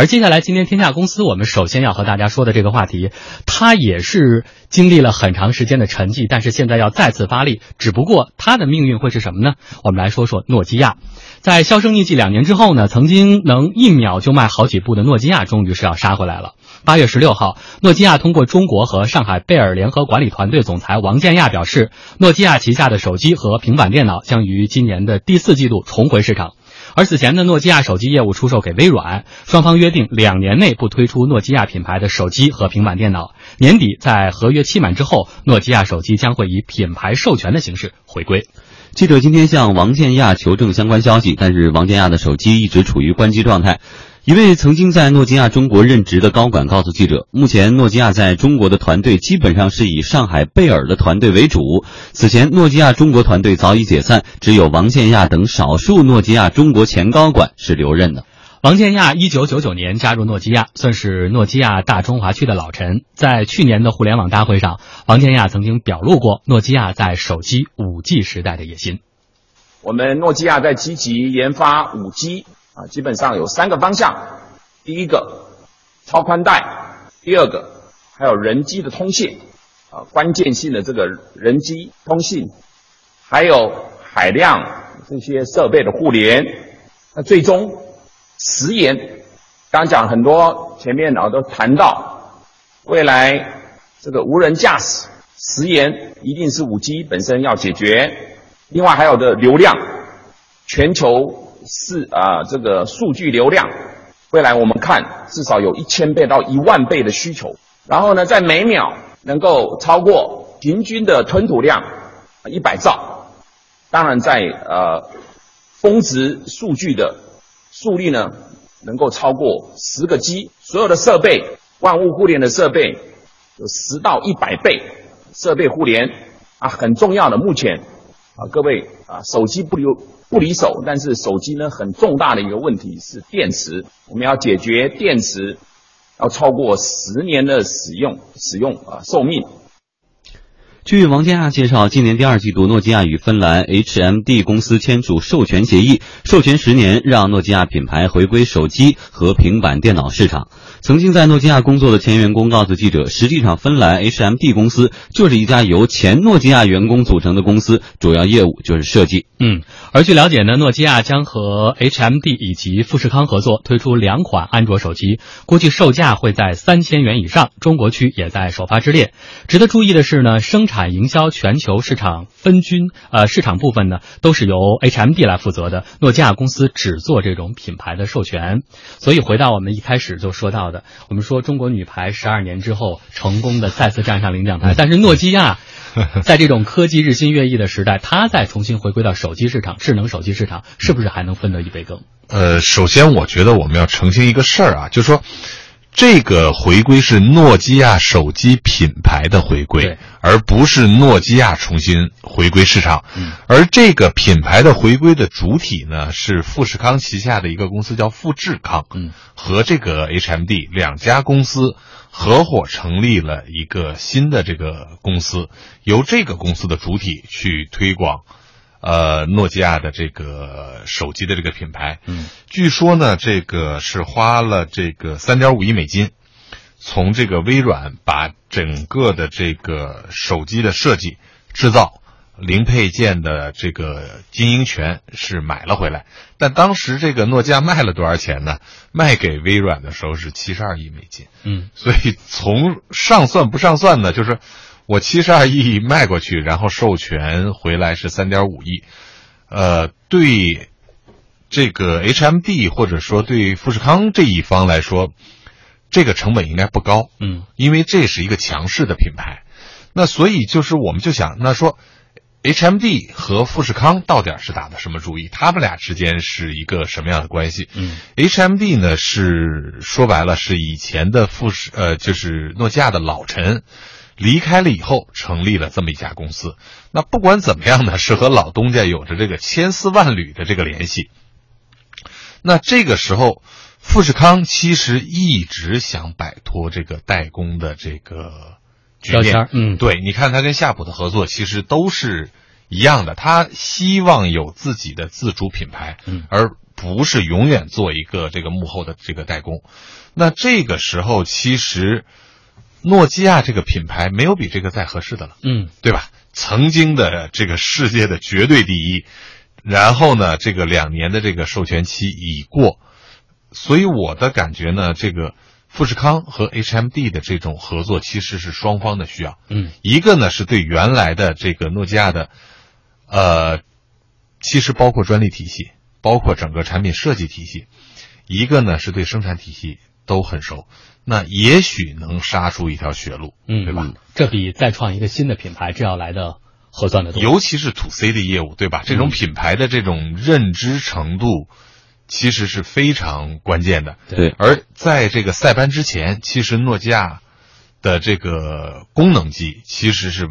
而接下来今天天下公司我们首先要和大家说的这个话题，它也是经历了很长时间的沉寂，但是现在要再次发力，只不过它的命运会是什么呢？我们来说说诺基亚。在销声匿迹两年之后呢，曾经能一秒就卖好几部的诺基亚，终于是要杀回来了。八月十六号，诺基亚通过中国和上海贝尔联合管理团队总裁王建亚表示，诺基亚旗下的手机和平板电脑将于今年的第四季度重回市场。而此前呢，诺基亚手机业务出售给微软，双方约定两年内不推出诺基亚品牌的手机和平板电脑。年底在合约期满之后，诺基亚手机将会以品牌授权的形式回归。记者今天向王建亚求证相关消息，但是王建亚的手机一直处于关机状态。一位曾经在诺基亚中国任职的高管告诉记者，目前诺基亚在中国的团队基本上是以上海贝尔的团队为主。此前，诺基亚中国团队早已解散，只有王建亚等少数诺基亚中国前高管是留任的。王建亚一九九九年加入诺基亚，算是诺基亚大中华区的老臣。在去年的互联网大会上，王建亚曾经表露过诺基亚在手机五 G 时代的野心。我们诺基亚在积极研发五 G。啊，基本上有三个方向，第一个超宽带，第二个还有人机的通信，啊，关键性的这个人机通信，还有海量这些设备的互联，那最终时延，刚讲很多前面啊都谈到，未来这个无人驾驶时延一定是五 G 本身要解决，另外还有的流量，全球。是啊，这个数据流量，未来我们看至少有一千倍到一万倍的需求。然后呢，在每秒能够超过平均的吞吐量一百兆。当然，在呃峰值数据的速率呢，能够超过十个 G。所有的设备，万物互联的设备有十到一百倍设备互联啊，很重要的。目前啊，各位啊，手机不留。不离手，但是手机呢，很重大的一个问题是电池，我们要解决电池要超过十年的使用使用啊寿命。据王建亚介绍，今年第二季度，诺基亚与芬兰 HMD 公司签署授权协议，授权十年，让诺基亚品牌回归手机和平板电脑市场。曾经在诺基亚工作的前员工告诉记者，实际上芬兰 HMD 公司就是一家由前诺基亚员工组成的公司，主要业务就是设计。嗯，而据了解呢，诺基亚将和 HMD 以及富士康合作推出两款安卓手机，估计售价会在三千元以上，中国区也在首发之列。值得注意的是呢，生产营销全球市场分均，呃，市场部分呢都是由 HMD 来负责的，诺基亚公司只做这种品牌的授权。所以回到我们一开始就说到。我们说中国女排十二年之后成功的再次站上领奖台，但是诺基亚 在这种科技日新月异的时代，它再重新回归到手机市场、智能手机市场，是不是还能分得一杯羹？呃，首先我觉得我们要澄清一个事儿啊，就是说。这个回归是诺基亚手机品牌的回归，而不是诺基亚重新回归市场。而这个品牌的回归的主体呢，是富士康旗下的一个公司，叫富士康，和这个 HMD 两家公司合伙成立了一个新的这个公司，由这个公司的主体去推广。呃，诺基亚的这个手机的这个品牌，嗯，据说呢，这个是花了这个三点五亿美金，从这个微软把整个的这个手机的设计、制造、零配件的这个经营权是买了回来。但当时这个诺基亚卖了多少钱呢？卖给微软的时候是七十二亿美金，嗯，所以从上算不上算呢，就是。我七十二亿卖过去，然后授权回来是三点五亿，呃，对这个 HMD 或者说对富士康这一方来说，这个成本应该不高，嗯，因为这是一个强势的品牌，那所以就是我们就想，那说 HMD 和富士康到底是打的什么主意？他们俩之间是一个什么样的关系？嗯，HMD 呢是说白了是以前的富士呃就是诺基亚的老臣。离开了以后，成立了这么一家公司。那不管怎么样呢，是和老东家有着这个千丝万缕的这个联系。那这个时候，富士康其实一直想摆脱这个代工的这个局面。嗯，对，你看他跟夏普的合作，其实都是一样的。他希望有自己的自主品牌，嗯，而不是永远做一个这个幕后的这个代工。那这个时候，其实诺基亚这个品牌没有比这个再合适的了，嗯，对吧？曾经的这个世界的绝对第一，然后呢，这个两年的这个授权期已过，所以我的感觉呢，这个富士康和 HMD 的这种合作其实是双方的需要，嗯，一个呢是对原来的这个诺基亚的，呃，其实包括专利体系，包括整个产品设计体系，一个呢是对生产体系都很熟，那也许能杀出一条血路，嗯，对吧？这比再创一个新的品牌这要来的合算的多，尤其是 to C 的业务，对吧？这种品牌的这种认知程度，其实是非常关键的。对，而在这个塞班之前，其实诺基亚的这个功能机其实是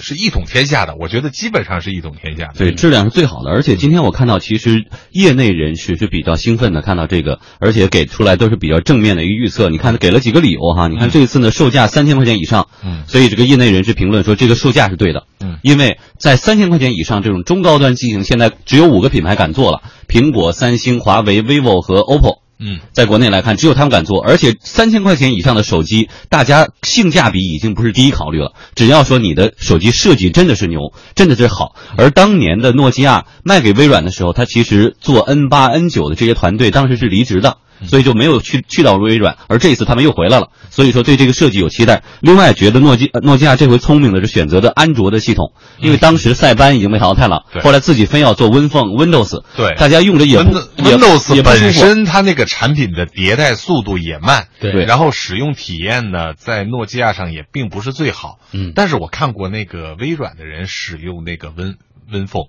是一统天下的，我觉得基本上是一统天下的。对，质量是最好的。而且今天我看到，其实业内人士是比较兴奋的，看到这个，而且给出来都是比较正面的一个预测。你看，给了几个理由哈。你看这次呢，售价三千块钱以上，嗯所以这个业内人士评论说，这个售价是对的，嗯因为在三千块钱以上这种中高端机型，现在只有五个品牌敢做了，苹果、三星、华为、vivo 和 OPPO。嗯，在国内来看，只有他们敢做，而且三千块钱以上的手机，大家性价比已经不是第一考虑了。只要说你的手机设计真的是牛，真的是好。而当年的诺基亚卖给微软的时候，它其实做 N 八、N 九的这些团队当时是离职的，所以就没有去去到微软。而这一次他们又回来了，所以说对这个设计有期待。另外，觉得诺基诺基亚这回聪明的是选择的安卓的系统，因为当时塞班已经被淘汰了，后来自己非要做 Win Phone Windows，对大家用着也不 Windows 本身它那个产品的迭代速度也慢，对然后使用体验呢，在诺基亚上也并不是最好。嗯但是我看过那个微软的人使用那个 Win Win Phone，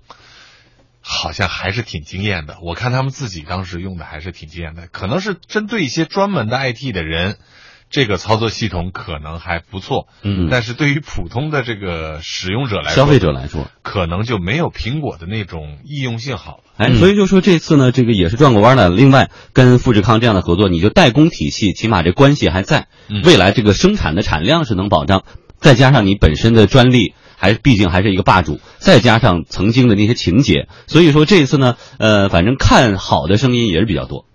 好像还是挺惊艳的。我看他们自己当时用的还是挺惊艳的，可能是针对一些专门的 IT 的人。这个操作系统可能还不错，嗯但是对于普通的这个使用者来说，消费者来说。可能就没有苹果的那种易用性好了。哎，嗯所以就说这次呢，这个也是转过弯来了。另外，跟富士康这样的合作，你就代工体系，起码这关系还在，嗯未来这个生产的产量是能保障，再加上你本身的专利，还毕竟还是一个霸主，再加上曾经的那些情节，所以说这一次呢，呃，反正看好的声音也是比较多。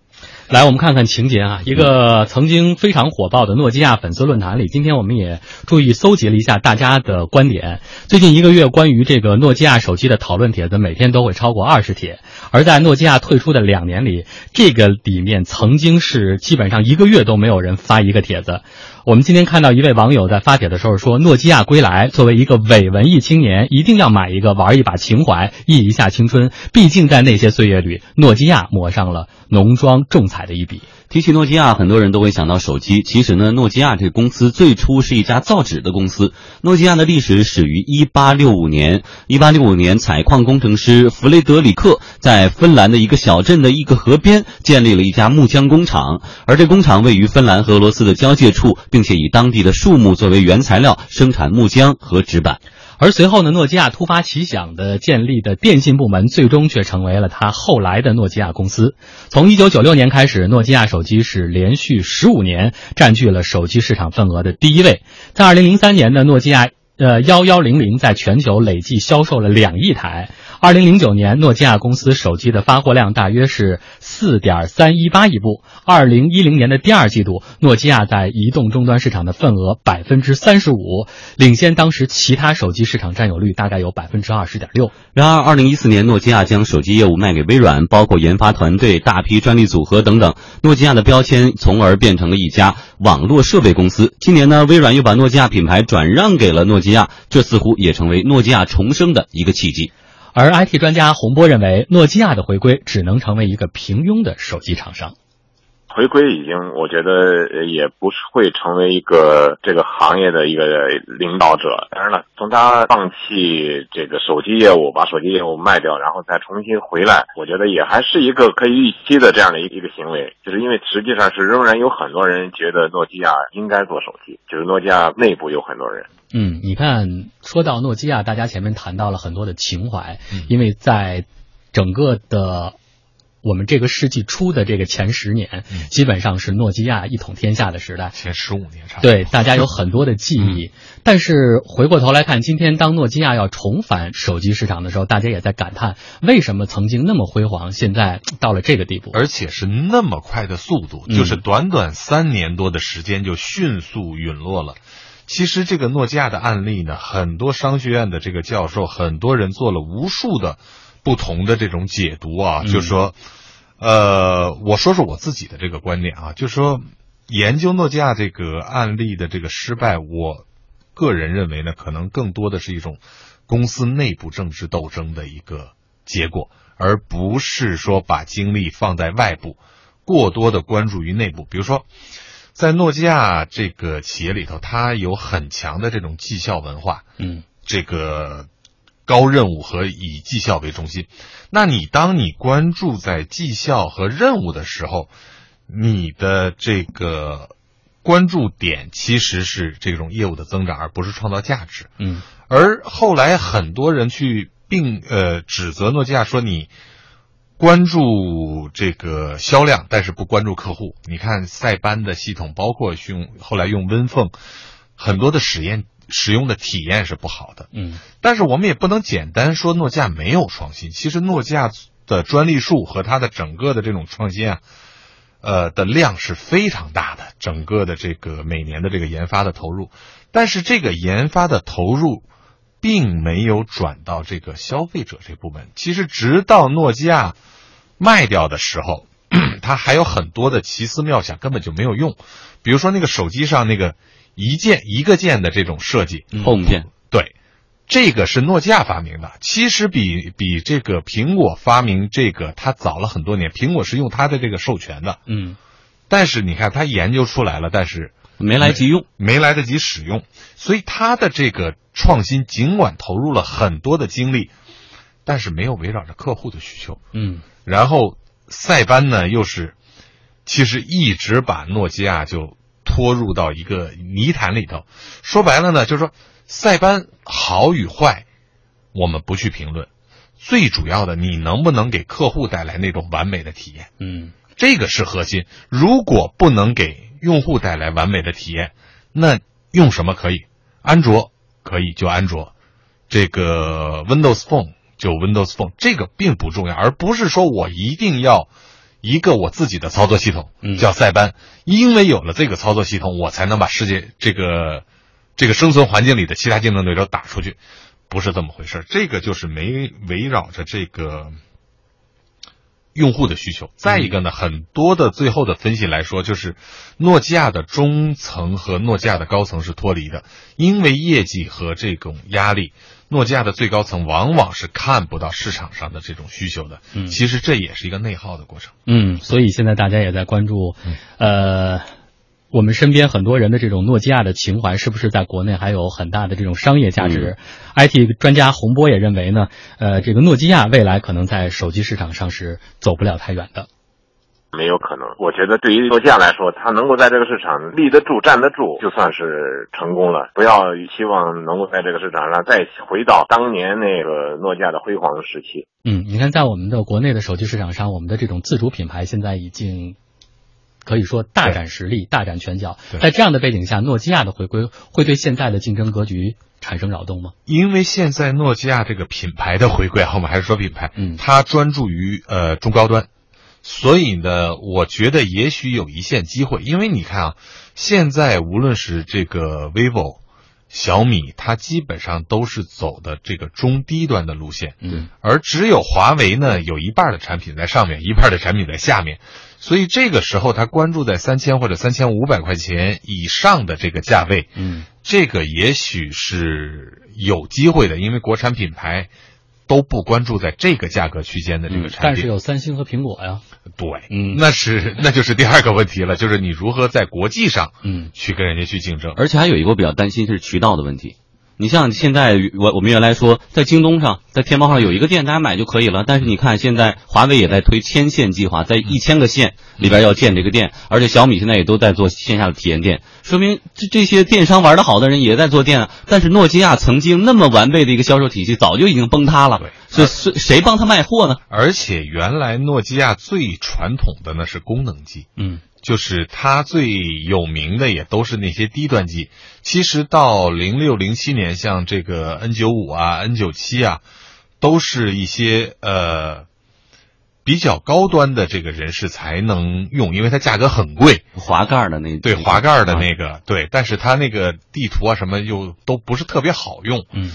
来，我们看看情节啊，一个曾经非常火爆的诺基亚粉丝论坛里，今天我们也注意搜集了一下大家的观点。最近一个月，关于这个诺基亚手机的讨论帖子，每天都会超过二十帖。而在诺基亚退出的两年里，这个里面曾经是基本上一个月都没有人发一个帖子。我们今天看到一位网友在发帖的时候说：“诺基亚归来，作为一个伪文艺青年，一定要买一个玩一把情怀，忆一下青春。毕竟在那些岁月里，诺基亚抹上了浓妆重彩的一笔。”提起诺基亚，很多人都会想到手机。其实呢，诺基亚这个公司最初是一家造纸的公司。诺基亚的历史始于一八六五年。一八六五年，采矿工程师弗雷德里克在芬兰的一个小镇的一个河边建立了一家木浆工厂，而这工厂位于芬兰和俄罗斯的交界处，并且以当地的树木作为原材料生产木浆和纸板。而随后呢，诺基亚突发奇想的建立的电信部门，最终却成为了他后来的诺基亚公司。从一九九六年开始，诺基亚手机是连续十五年占据了手机市场份额的第一位。在二零零三年的诺基亚呃幺幺零零在全球累计销售了两亿台。二零零九年，诺基亚公司手机的发货量大约是四点三一八亿部。二零一零年的第二季度，诺基亚在移动终端市场的份额百分之三十五，领先当时其他手机市场占有率大概有百分之二十点六。然而，二零一四年，诺基亚将手机业务卖给微软，包括研发团队、大批专利组合等等。诺基亚的标签从而变成了一家网络设备公司。今年呢，微软又把诺基亚品牌转让给了诺基亚，这似乎也成为诺基亚重生的一个契机。而 IT 专家洪波认为，诺基亚的回归只能成为一个平庸的手机厂商。回归已经，我觉得也不是会成为一个这个行业的一个领导者。当然了，从他放弃这个手机业务，把手机业务卖掉，然后再重新回来，我觉得也还是一个可以预期的这样的一一个行为。就是因为实际上是仍然有很多人觉得诺基亚应该做手机，就是诺基亚内部有很多人。嗯，你看，说到诺基亚，大家前面谈到了很多的情怀，嗯因为在整个的我们这个世纪初的这个前十年，基本上是诺基亚一统天下的时代。前十五年差不多。对，大家有很多的记忆。但是回过头来看，今天当诺基亚要重返手机市场的时候，大家也在感叹，为什么曾经那么辉煌，现在到了这个地步，而且是那么快的速度，就是短短三年多的时间就迅速陨落了。其实这个诺基亚的案例呢，很多商学院的这个教授，很多人做了无数的不同的这种解读啊，就是说，呃，我说说我自己的这个观点啊，就是说，研究诺基亚这个案例的这个失败，我个人认为呢，可能更多的是一种公司内部政治斗争的一个结果，而不是说把精力放在外部，过多的关注于内部，比如说。在诺基亚这个企业里头，它有很强的这种绩效文化，嗯，这个高任务和以绩效为中心。那你当你关注在绩效和任务的时候，你的这个关注点其实是这种业务的增长，而不是创造价值。嗯，而后来很多人去并呃指责诺基亚说你。关注这个销量，但是不关注客户。你看塞班的系统，包括用后来用 Win 凤，很多的实验使用的体验是不好的。嗯，但是我们也不能简单说诺基亚没有创新。其实诺基亚的专利数和它的整个的这种创新啊，呃的量是非常大的，整个的这个每年的这个研发的投入，但是这个研发的投入。并没有转到这个消费者这部分。其实，直到诺基亚卖掉的时候，它还有很多的奇思妙想根本就没有用。比如说，那个手机上那个一键一个键的这种设计，Home 键，对，这个是诺基亚发明的。其实比比这个苹果发明这个它早了很多年。苹果是用它的这个授权的，嗯，但是你看，它研究出来了，但是。没来及用，没来得及使用，所以它的这个创新尽管投入了很多的精力，但是没有围绕着客户的需求。嗯，然后塞班呢，又是其实一直把诺基亚就拖入到一个泥潭里头。说白了呢，就是说塞班好与坏，我们不去评论，最主要的你能不能给客户带来那种完美的体验？嗯，这个是核心。如果不能给用户带来完美的体验，那用什么可以？安卓可以就安卓，这个 Windows Phone 就 Windows Phone，这个并不重要，而不是说我一定要一个我自己的操作系统叫塞班，因为有了这个操作系统，我才能把世界这个这个生存环境里的其他竞争对手打出去，不是这么回事。这个就是没围绕着这个。用户的需求，再一个呢，很多的最后的分析来说，就是诺基亚的中层和诺基亚的高层是脱离的，因为业绩和这种压力，诺基亚的最高层往往是看不到市场上的这种需求的。嗯，其实这也是一个内耗的过程。嗯，所以现在大家也在关注，呃。我们身边很多人的这种诺基亚的情怀，是不是在国内还有很大的这种商业价值？IT 专家洪波也认为呢，呃，这个诺基亚未来可能在手机市场上是走不了太远的。没有可能，我觉得对于诺基亚来说，它能够在这个市场立得住、站得住，就算是成功了。不要希望能够在这个市场上再回到当年那个诺基亚的辉煌时期。嗯，你看，在我们的国内的手机市场上，我们的这种自主品牌现在已经。可以说大展实力，大展拳脚。在这样的背景下，诺基亚的回归会对现在的竞争格局产生扰动吗？因为现在诺基亚这个品牌的回归，我们还是说品牌，嗯，它专注于呃中高端，所以呢，我觉得也许有一线机会。因为你看啊，现在无论是这个 vivo、小米，它基本上都是走的这个中低端的路线，嗯，而只有华为呢，有一半的产品在上面，一半的产品在下面。所以这个时候，它关注在三千或者三千五百块钱以上的这个价位，嗯，这个也许是有机会的，因为国产品牌都不关注在这个价格区间的这个产品。但是有三星和苹果呀，对，嗯，那是那就是第二个问题了，就是你如何在国际上，嗯，去跟人家去竞争。而且还有一个我比较担心是渠道的问题，你像现在我我们原来说在京东上，在天猫上有一个店，大家买就可以了。但是你看现在华为也在推千线计划，在一千个县里边要建这个店，而且小米现在也都在做线下的体验店，说明这这些电商玩的好的人也在做店啊。但是诺基亚曾经那么完备的一个销售体系，早就已经崩塌了。所以谁谁帮他卖货呢？而且原来诺基亚最传统的呢是功能机，嗯。就是它最有名的也都是那些低端机。其实到零六零七年，像这个 N 九五啊、N 九七啊，都是一些呃比较高端的这个人士才能用，因为它价格很贵。滑盖的那对滑盖的那个对，但是它那个地图啊什么又都不是特别好用。嗯。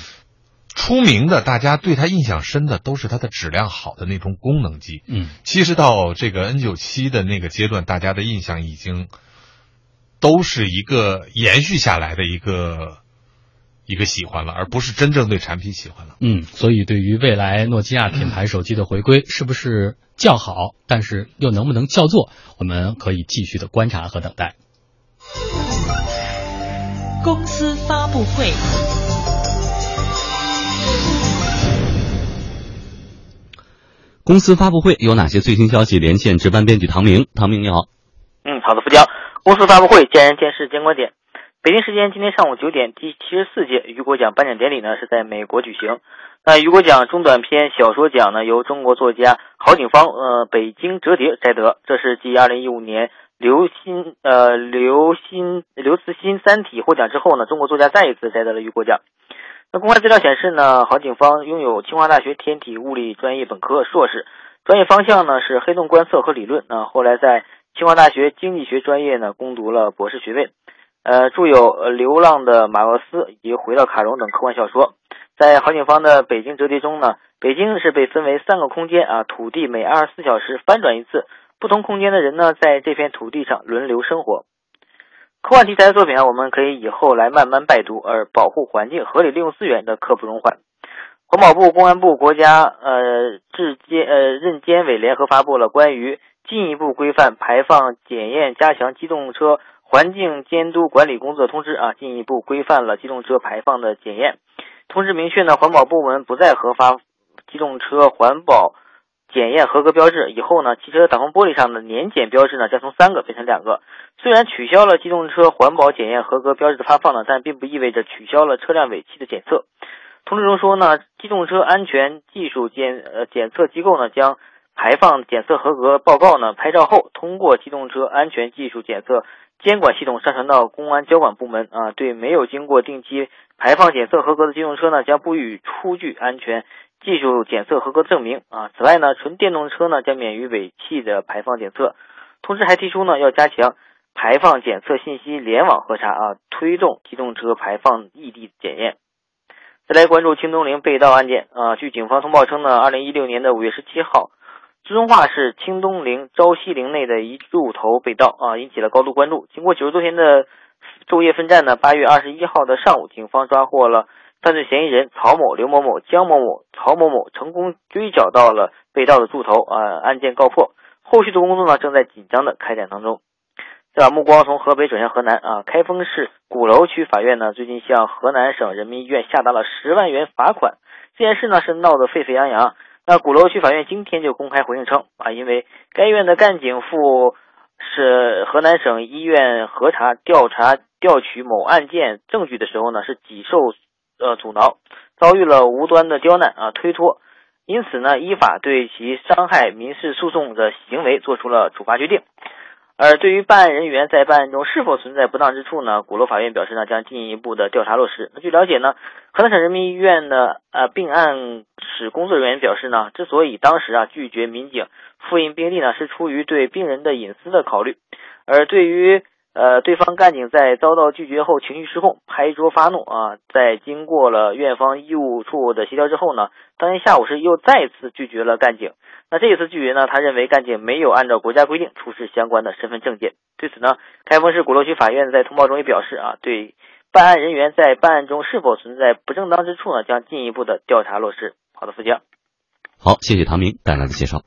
出名的，大家对它印象深的都是它的质量好的那种功能机。嗯，其实到这个 N 九七的那个阶段，大家的印象已经都是一个延续下来的一个一个喜欢了，而不是真正对产品喜欢了。嗯，所以对于未来诺基亚品牌手机的回归，是不是叫好，但是又能不能叫座，我们可以继续的观察和等待。公司发布会。公司发布会有哪些最新消息？连线值班编辑唐明，唐明你好。嗯，好的，付江。公司发布会，见人见事见观点。北京时间今天上午九点，第七十四届雨果奖颁奖典礼呢是在美国举行。那雨果奖中短篇小说奖呢由中国作家郝景芳呃北京折叠摘得，这是继二零一五年刘心呃刘心刘慈欣《三体》获奖之后呢，中国作家再一次摘得了雨果奖。那公开资料显示呢，郝景芳拥有清华大学天体物理专业本科、硕士，专业方向呢是黑洞观测和理论。那后来在清华大学经济学专业呢攻读了博士学位，呃，著有《流浪的马洛斯》以及《回到卡戎》等科幻小说。在郝景芳的北京折叠中呢，北京是被分为三个空间啊，土地每二十四小时翻转一次，不同空间的人呢在这片土地上轮流生活。科幻题材的作品啊，我们可以以后来慢慢拜读。而保护环境、合理利用资源的刻不容缓。环保部、公安部、国家呃质监呃任监委联合发布了关于进一步规范排放检验、加强机动车环境监督管理工作通知啊，进一步规范了机动车排放的检验。通知明确呢，环保部门不再核发机动车环保。检验合格标志以后呢，汽车挡风玻璃上的年检标志呢将从三个变成两个。虽然取消了机动车环保检验合格标志的发放呢，但并不意味着取消了车辆尾气的检测。通知中说呢，机动车安全技术检呃检测机构呢将排放检测合格报告呢拍照后通过机动车安全技术检测监管系统上传到公安交管部门啊，对没有经过定期排放检测合格的机动车呢将不予出具安全。技术检测合格证明啊。此外呢，纯电动车呢将免于尾气的排放检测。同时还提出呢，要加强排放检测信息联网核查啊，推动机动车排放异地检验。再来关注青东陵被盗案件啊。据警方通报称呢，二零一六年的五月十七号，遵化市青东陵朝西陵内的一柱头被盗啊，引起了高度关注。经过九十多天的昼夜奋战呢，八月二十一号的上午，警方抓获了。犯罪嫌疑人曹某、刘某某、江某某、曹某某成功追缴到了被盗的猪头啊，案件告破。后续的工作呢，正在紧张的开展当中。再把目光从河北转向河南啊，开封市鼓楼区法院呢，最近向河南省人民医院下达了十万元罚款。这件事呢，是闹得沸沸扬扬。那鼓楼区法院今天就公开回应称啊，因为该院的干警赴是河南省医院核查调查调取某案件证据的时候呢，是己受。呃，阻挠遭遇了无端的刁难啊，推脱，因此呢，依法对其伤害民事诉讼的行为作出了处罚决定。而对于办案人员在办案中是否存在不当之处呢？鼓楼法院表示呢，将进一步的调查落实。那据了解呢，河南省人民医院的呃病案室工作人员表示呢，之所以当时啊拒绝民警复印病历呢，是出于对病人的隐私的考虑。而对于呃，对方干警在遭到拒绝后情绪失控，拍桌发怒啊！在经过了院方医务处的协调之后呢，当天下午是又再次拒绝了干警。那这一次拒绝呢，他认为干警没有按照国家规定出示相关的身份证件。对此呢，开封市鼓楼区法院在通报中也表示啊，对办案人员在办案中是否存在不正当之处呢，将进一步的调查落实。好的，付江。好，谢谢唐明带来的介绍。